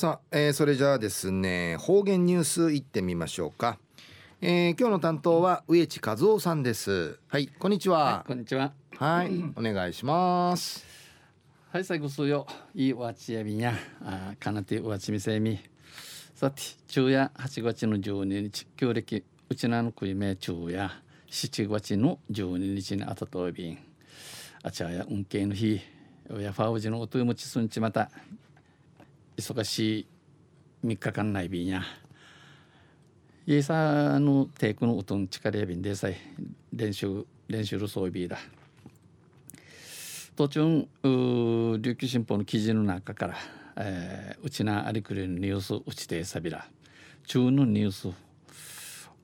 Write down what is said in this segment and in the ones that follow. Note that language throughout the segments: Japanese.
さあ、えー、それじゃあですね方言ニュースいってみましょうか、えー、今日の担当は植地和夫さんです。はいこんにちは、はい、こんにちは。はいお願いします。はい最後数よいいわちやびにゃあかなてわちみせみ。さて昼夜8月の12日旧暦うちなのくいめ昼夜7月の12日にあたとびんあちゃや運慶の日やファウジのおとゆもちすんちまた忙しい3日間内便や。イエサのテイクのうとん力やびんでさえ練習練習る装備だ。途中琉球新報の記事の中から、えー、うちなありくりのニュースうちてさびら。中のニュース。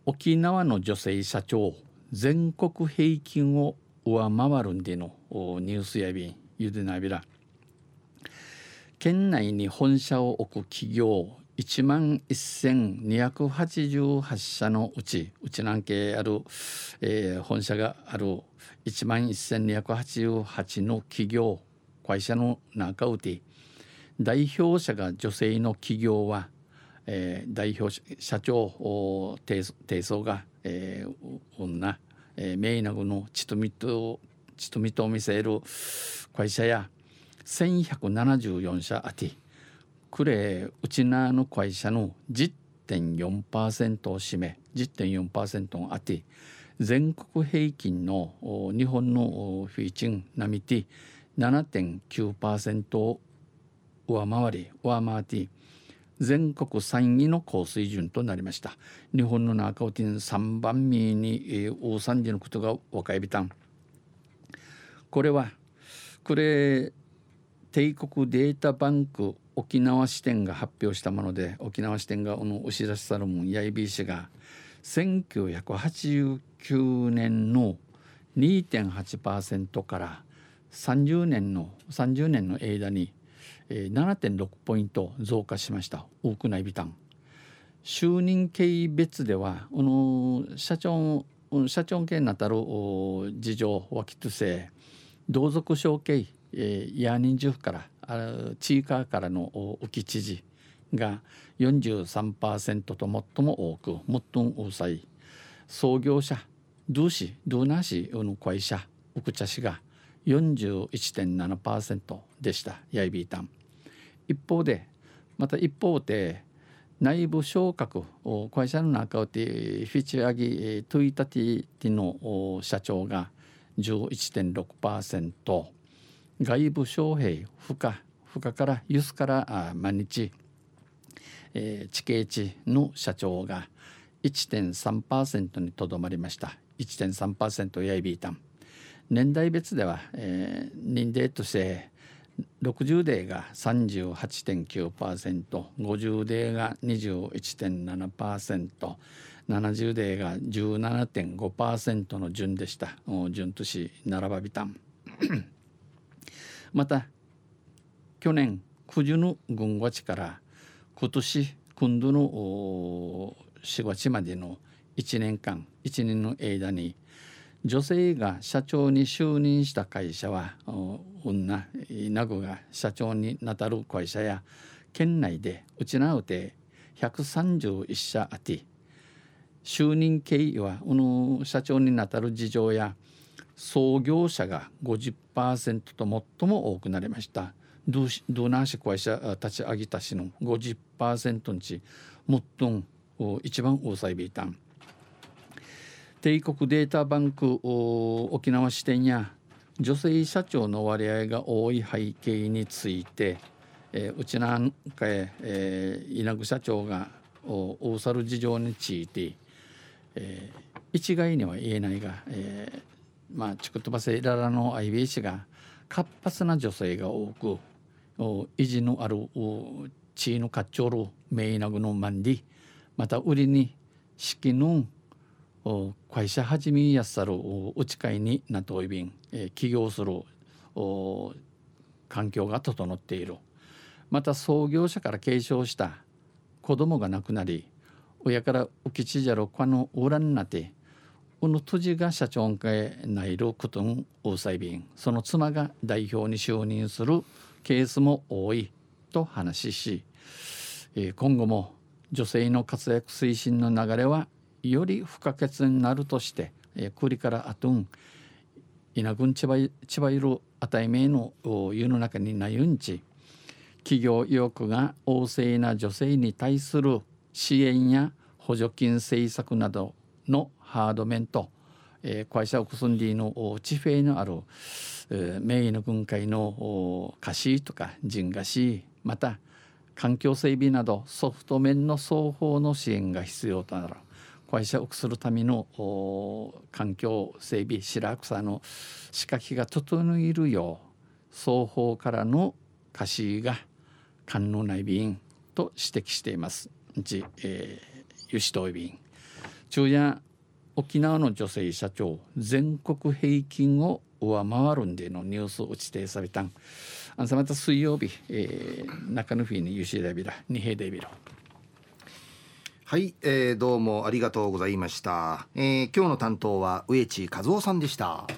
沖縄の女性社長全国平均を上回るんでのニュースやびんゆでなびら。県内に本社を置く企業1万1288社のうちうちなんけある、えー、本社がある1万1288の企業会社の中うて代表者が女性の企業は、えー、代表社長提訴が、えー、女、えー、メイナグのちとみとちとみと見せる会社や1174社あてくれうちなの会社の10.4%を占め10.4%をあて全国平均の日本のフィーチン並みて7.9%を上回り上回って全国3位の高水準となりました。日本の中をて3番目に大惨事のことが若いびたん。これはこれ帝国データバンク沖縄支店が発表したもので沖縄支店がこの押し出しさるもんやいびしが1989年の2.8%から30年の30年の間に7.6ポイント増加しました。多くないビタン就任経緯別ではこの社長社長系になたる事情脇とせ同族承継えー、ヤーニンジュフからあチーカーからの浮知事が43%と最も多く最も多さい創業者ドゥーシドゥーナーシの会社ウクチャ氏が41.7%でしたヤイビータン。一方でまた一方で内部昇格会社の中でフィチアギトゥイタティティの社長が11.6%外部招聘負荷負荷からユスから毎日、えー、地形地の社長が1.3%にとどまりました。1.3%やいびいたん年代別では、えー、年齢として60代が 38.9%50 代が 21.7%70 代が17.5%の順でした。順とし並ばびたん。また去年九十の軍月から今年今度の4月までの1年間1年の間に女性が社長に就任した会社は女稲子が社長になたる会社や県内でうちなうて131社あって就任経緯はこの社長になたる事情や創業者が50%と最も多くなりました。ドゥナーシ会社立ち上げたしの50%のち最も一番多さいびいた帝国データバンク沖縄支店や女性社長の割合が多い背景について、えー、うちなんかへ、えー、稲具社長が大猿事情について、えー、一概には言えないが、えー、まあ、チクトバセイララの IB が活発な女性が多く維持のある地位の活長るメイナグのマンディまた売りに式の会社始めやさるうち会になといびん、え起業する環境が整っているまた創業者から継承した子供が亡くなり親から浮きちじゃろこの裏になてこの都知が社長会内ることん大際便その妻が代表に就任するケースも多いと話ししえ、今後も女性の活躍推進の流れはより不可欠になるとして、え、クリからあとん稲群千葉千葉いるあたいめの世の中になゆんち企業意欲が旺盛な女性に対する支援や補助金政策などのハード面と、えー、会社をくすんでの地平のある、えー、名医の軍会の歌詞とか人菓子また環境整備などソフト面の双方の支援が必要となる会社をくするための環境整備白草の仕掛けが整えるよう双方からの貸しが官能内便と指摘しています。ち、えー、油脂等便昼夜沖縄の女性社長全国平均を上回るんでのニュースを指定されたん。あんさまた水曜日、えー、中野フィーに油脂デビラ二平デビラ。はい、えー、どうもありがとうございました、えー、今日の担当は植地和夫さんでした